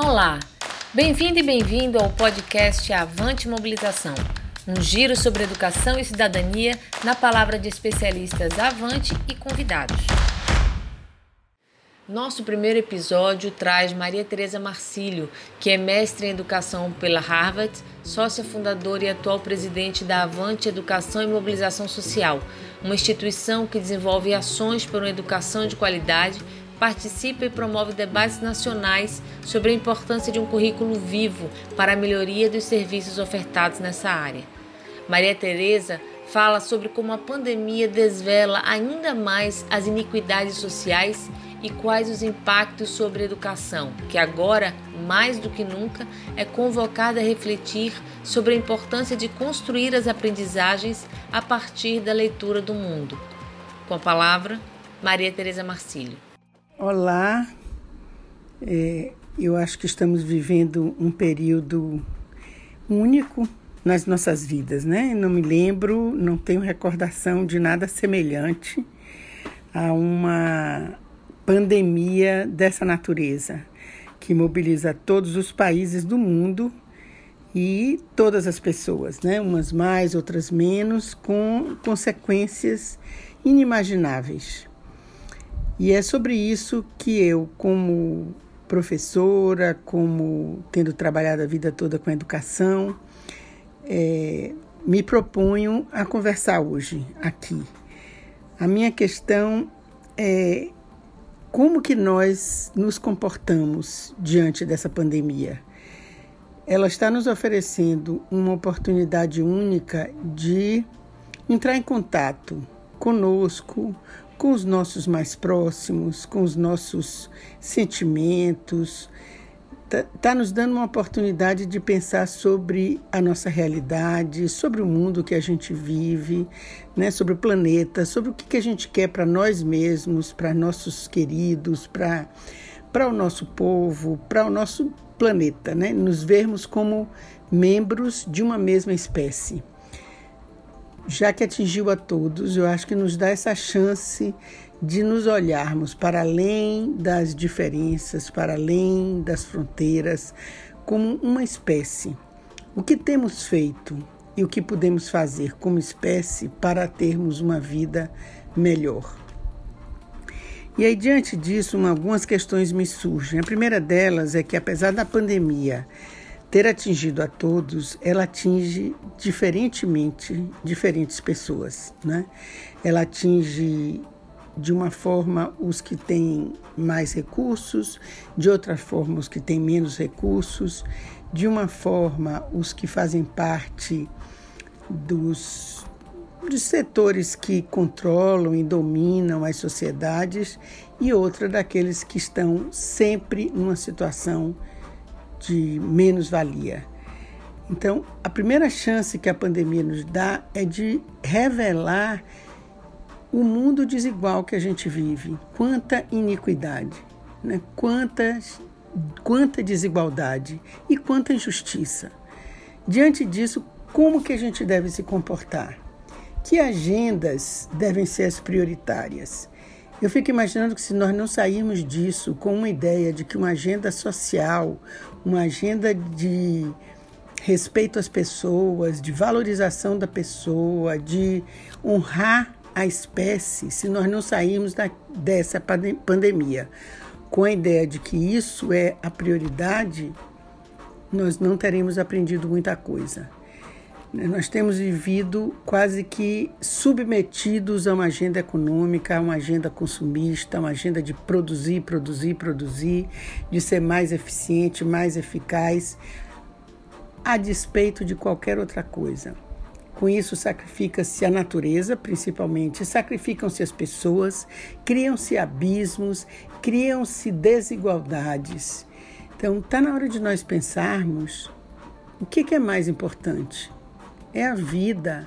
Olá, bem-vindo e bem-vindo ao podcast Avante Mobilização, um giro sobre educação e cidadania na palavra de especialistas Avante e convidados. Nosso primeiro episódio traz Maria Tereza Marcílio, que é mestre em educação pela Harvard, sócia fundadora e atual presidente da Avante Educação e Mobilização Social, uma instituição que desenvolve ações por uma educação de qualidade participa e promove debates nacionais sobre a importância de um currículo vivo para a melhoria dos serviços ofertados nessa área. Maria Tereza fala sobre como a pandemia desvela ainda mais as iniquidades sociais e quais os impactos sobre a educação, que agora, mais do que nunca, é convocada a refletir sobre a importância de construir as aprendizagens a partir da leitura do mundo. Com a palavra, Maria Tereza Marcílio. Olá, é, eu acho que estamos vivendo um período único nas nossas vidas, né? Não me lembro, não tenho recordação de nada semelhante a uma pandemia dessa natureza que mobiliza todos os países do mundo e todas as pessoas, né? Umas mais, outras menos, com consequências inimagináveis. E é sobre isso que eu, como professora, como tendo trabalhado a vida toda com educação, é, me proponho a conversar hoje aqui. A minha questão é como que nós nos comportamos diante dessa pandemia. Ela está nos oferecendo uma oportunidade única de entrar em contato conosco, com os nossos mais próximos, com os nossos sentimentos. Está tá nos dando uma oportunidade de pensar sobre a nossa realidade, sobre o mundo que a gente vive, né, sobre o planeta, sobre o que, que a gente quer para nós mesmos, para nossos queridos, para o nosso povo, para o nosso planeta, né? nos vermos como membros de uma mesma espécie já que atingiu a todos, eu acho que nos dá essa chance de nos olharmos para além das diferenças, para além das fronteiras, como uma espécie. O que temos feito e o que podemos fazer como espécie para termos uma vida melhor. E aí, diante disso, algumas questões me surgem. A primeira delas é que, apesar da pandemia ter atingido a todos, ela atinge diferentemente diferentes pessoas, né? Ela atinge de uma forma os que têm mais recursos, de outra forma os que têm menos recursos, de uma forma os que fazem parte dos, dos setores que controlam e dominam as sociedades e outra daqueles que estão sempre numa situação de menos-valia. Então, a primeira chance que a pandemia nos dá é de revelar o mundo desigual que a gente vive. Quanta iniquidade, né? Quantas, quanta desigualdade e quanta injustiça. Diante disso, como que a gente deve se comportar? Que agendas devem ser as prioritárias? Eu fico imaginando que se nós não sairmos disso com uma ideia de que uma agenda social, uma agenda de respeito às pessoas, de valorização da pessoa, de honrar a espécie, se nós não sairmos da, dessa pandemia com a ideia de que isso é a prioridade, nós não teremos aprendido muita coisa. Nós temos vivido quase que submetidos a uma agenda econômica, a uma agenda consumista, a uma agenda de produzir, produzir, produzir, de ser mais eficiente, mais eficaz, a despeito de qualquer outra coisa. Com isso, sacrifica-se a natureza, principalmente, sacrificam-se as pessoas, criam-se abismos, criam-se desigualdades. Então, está na hora de nós pensarmos o que, que é mais importante é a vida.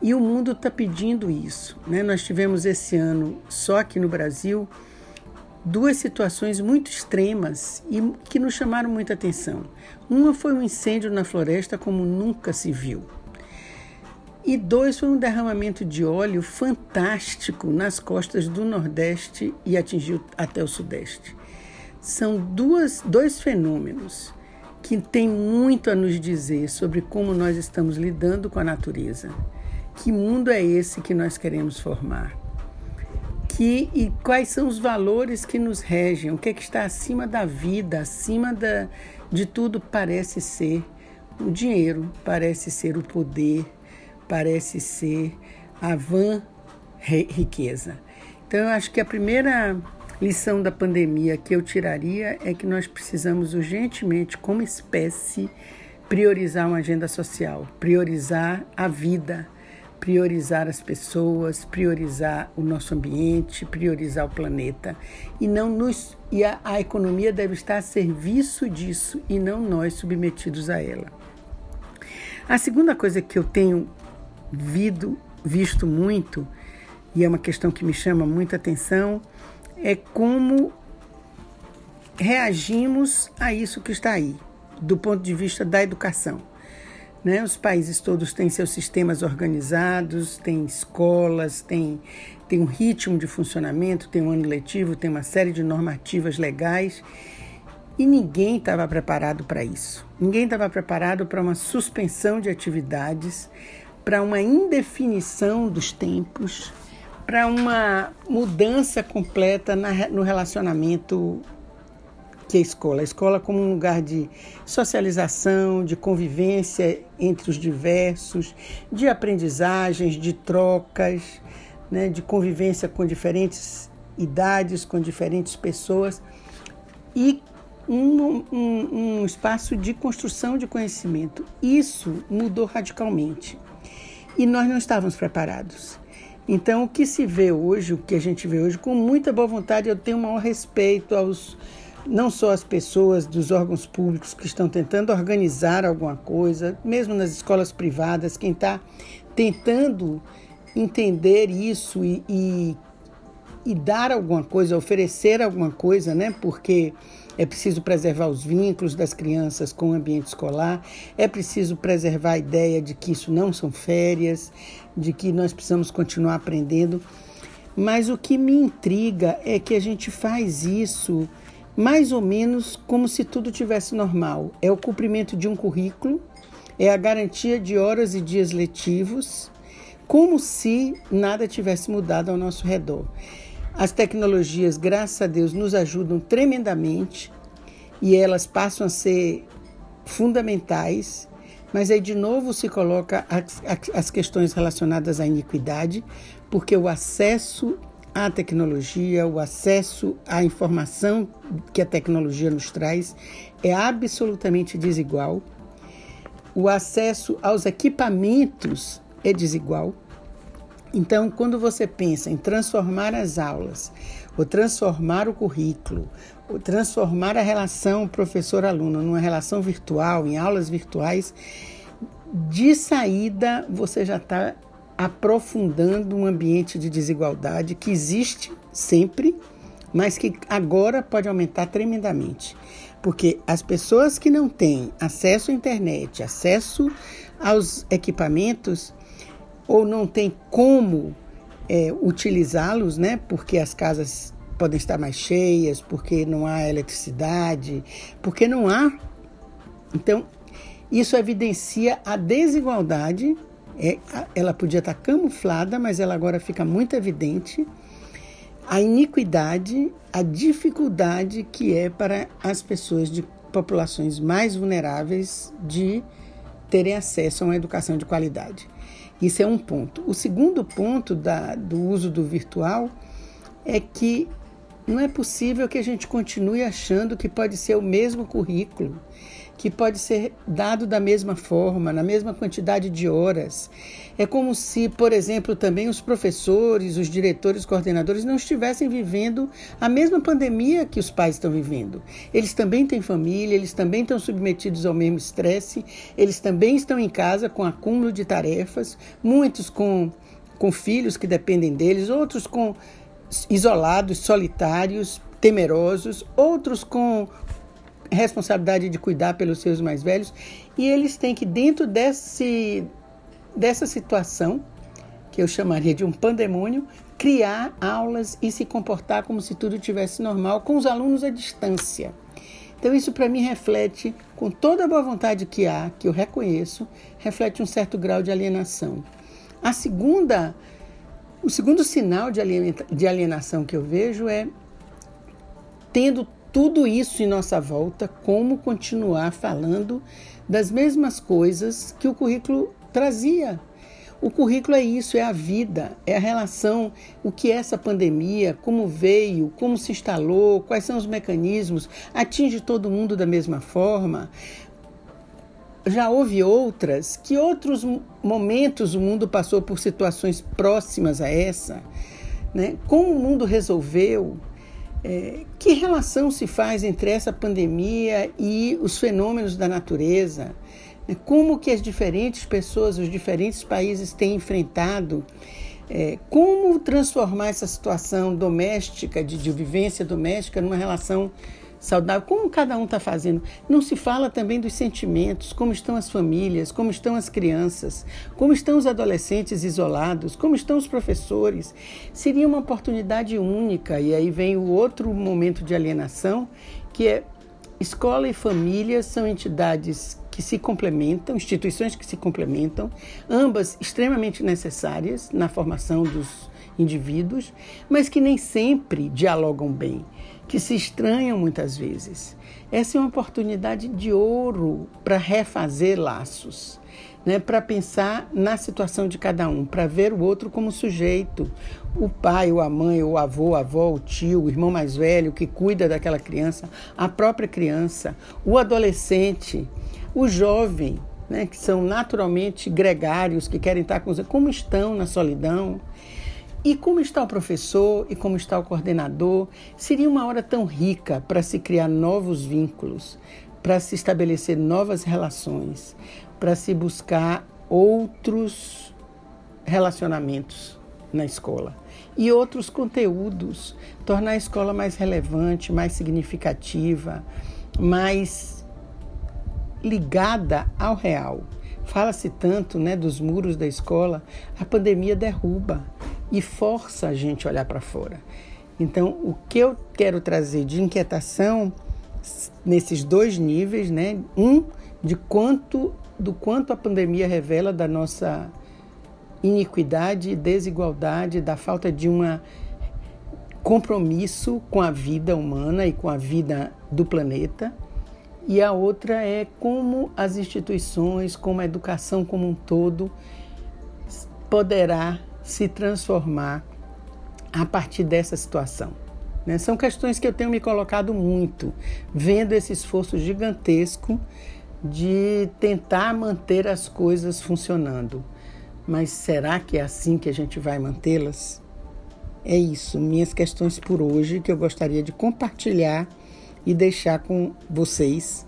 E o mundo está pedindo isso. Né? Nós tivemos esse ano, só aqui no Brasil, duas situações muito extremas e que nos chamaram muita atenção. Uma foi um incêndio na floresta como nunca se viu. E dois foi um derramamento de óleo fantástico nas costas do Nordeste e atingiu até o Sudeste. são duas, dois fenômenos que têm muito a nos dizer sobre como nós estamos lidando com a natureza. Que mundo é esse que nós queremos formar? Que, e quais são os valores que nos regem? O que, é que está acima da vida, acima da, de tudo parece ser o dinheiro, parece ser o poder, parece ser a vã riqueza. Então, eu acho que a primeira lição da pandemia que eu tiraria é que nós precisamos urgentemente, como espécie, priorizar uma agenda social, priorizar a vida, priorizar as pessoas, priorizar o nosso ambiente, priorizar o planeta e não nos e a, a economia deve estar a serviço disso e não nós submetidos a ela. A segunda coisa que eu tenho vido, visto muito e é uma questão que me chama muita atenção é como reagimos a isso que está aí, do ponto de vista da educação. Né? Os países todos têm seus sistemas organizados, têm escolas, têm, têm um ritmo de funcionamento, tem um ano letivo, tem uma série de normativas legais e ninguém estava preparado para isso. Ninguém estava preparado para uma suspensão de atividades, para uma indefinição dos tempos, para uma mudança completa na, no relacionamento que é a escola. A escola como um lugar de socialização, de convivência entre os diversos, de aprendizagens, de trocas, né, de convivência com diferentes idades, com diferentes pessoas e um, um, um espaço de construção de conhecimento. Isso mudou radicalmente e nós não estávamos preparados. Então, o que se vê hoje, o que a gente vê hoje, com muita boa vontade, eu tenho o maior respeito aos não só as pessoas dos órgãos públicos que estão tentando organizar alguma coisa, mesmo nas escolas privadas, quem está tentando entender isso e, e, e, dar alguma coisa, oferecer alguma coisa, né? Porque é preciso preservar os vínculos das crianças com o ambiente escolar, é preciso preservar a ideia de que isso não são férias, de que nós precisamos continuar aprendendo. Mas o que me intriga é que a gente faz isso mais ou menos como se tudo tivesse normal. É o cumprimento de um currículo, é a garantia de horas e dias letivos, como se nada tivesse mudado ao nosso redor. As tecnologias, graças a Deus, nos ajudam tremendamente e elas passam a ser fundamentais, mas aí de novo se coloca as, as questões relacionadas à iniquidade, porque o acesso à tecnologia, o acesso à informação que a tecnologia nos traz é absolutamente desigual. O acesso aos equipamentos é desigual. Então, quando você pensa em transformar as aulas, ou transformar o currículo, ou transformar a relação professor-aluno numa relação virtual, em aulas virtuais, de saída você já está aprofundando um ambiente de desigualdade que existe sempre, mas que agora pode aumentar tremendamente. Porque as pessoas que não têm acesso à internet, acesso aos equipamentos, ou não tem como é, utilizá-los, né? Porque as casas podem estar mais cheias, porque não há eletricidade, porque não há. Então, isso evidencia a desigualdade. É, ela podia estar camuflada, mas ela agora fica muito evidente. A iniquidade, a dificuldade que é para as pessoas de populações mais vulneráveis de terem acesso a uma educação de qualidade. Isso é um ponto. O segundo ponto da, do uso do virtual é que não é possível que a gente continue achando que pode ser o mesmo currículo que pode ser dado da mesma forma, na mesma quantidade de horas. É como se, por exemplo, também os professores, os diretores, coordenadores não estivessem vivendo a mesma pandemia que os pais estão vivendo. Eles também têm família, eles também estão submetidos ao mesmo estresse, eles também estão em casa com acúmulo de tarefas, muitos com, com filhos que dependem deles, outros com isolados, solitários, temerosos, outros com responsabilidade de cuidar pelos seus mais velhos e eles têm que dentro desse dessa situação que eu chamaria de um pandemônio criar aulas e se comportar como se tudo tivesse normal com os alunos à distância. Então, isso para mim reflete, com toda a boa vontade que há, que eu reconheço, reflete um certo grau de alienação. A segunda, o segundo sinal de alienação que eu vejo é tendo tudo isso em nossa volta, como continuar falando das mesmas coisas que o currículo trazia. O currículo é isso, é a vida, é a relação, o que é essa pandemia, como veio, como se instalou, quais são os mecanismos, atinge todo mundo da mesma forma. Já houve outras, que outros momentos o mundo passou por situações próximas a essa, né? Como o mundo resolveu, é, que relação se faz entre essa pandemia e os fenômenos da natureza? É, como que as diferentes pessoas, os diferentes países têm enfrentado? É, como transformar essa situação doméstica, de, de vivência doméstica, numa relação saudável, como cada um está fazendo. Não se fala também dos sentimentos, como estão as famílias, como estão as crianças, como estão os adolescentes isolados, como estão os professores. Seria uma oportunidade única, e aí vem o outro momento de alienação, que é escola e família são entidades que se complementam, instituições que se complementam, ambas extremamente necessárias na formação dos indivíduos, mas que nem sempre dialogam bem que se estranham muitas vezes. Essa é uma oportunidade de ouro para refazer laços, né? para pensar na situação de cada um, para ver o outro como sujeito. O pai, ou a mãe, ou o avô, a avó, o tio, o irmão mais velho que cuida daquela criança, a própria criança, o adolescente, o jovem, né? que são naturalmente gregários, que querem estar com os. Como estão na solidão? E como está o professor e como está o coordenador? Seria uma hora tão rica para se criar novos vínculos, para se estabelecer novas relações, para se buscar outros relacionamentos na escola e outros conteúdos, tornar a escola mais relevante, mais significativa, mais ligada ao real. Fala-se tanto né, dos muros da escola, a pandemia derruba e força a gente a olhar para fora. Então, o que eu quero trazer de inquietação nesses dois níveis, né? Um de quanto do quanto a pandemia revela da nossa iniquidade, desigualdade, da falta de um compromisso com a vida humana e com a vida do planeta. E a outra é como as instituições, como a educação como um todo poderá se transformar a partir dessa situação. Né? São questões que eu tenho me colocado muito, vendo esse esforço gigantesco de tentar manter as coisas funcionando. Mas será que é assim que a gente vai mantê-las? É isso, minhas questões por hoje que eu gostaria de compartilhar e deixar com vocês.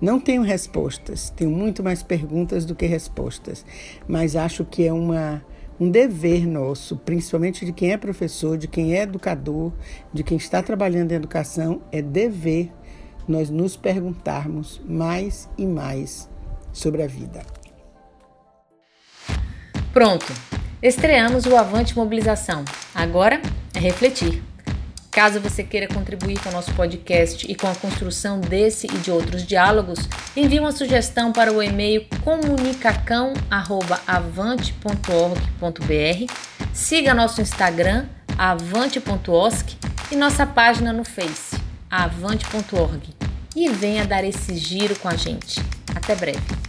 Não tenho respostas, tenho muito mais perguntas do que respostas, mas acho que é uma um dever nosso, principalmente de quem é professor, de quem é educador, de quem está trabalhando em educação, é dever nós nos perguntarmos mais e mais sobre a vida. Pronto, estreamos o Avante Mobilização. Agora é refletir. Caso você queira contribuir com o nosso podcast e com a construção desse e de outros diálogos, envie uma sugestão para o e-mail comunicacão@avante.org.br, siga nosso Instagram avante.osc e nossa página no Face avante.org e venha dar esse giro com a gente. Até breve.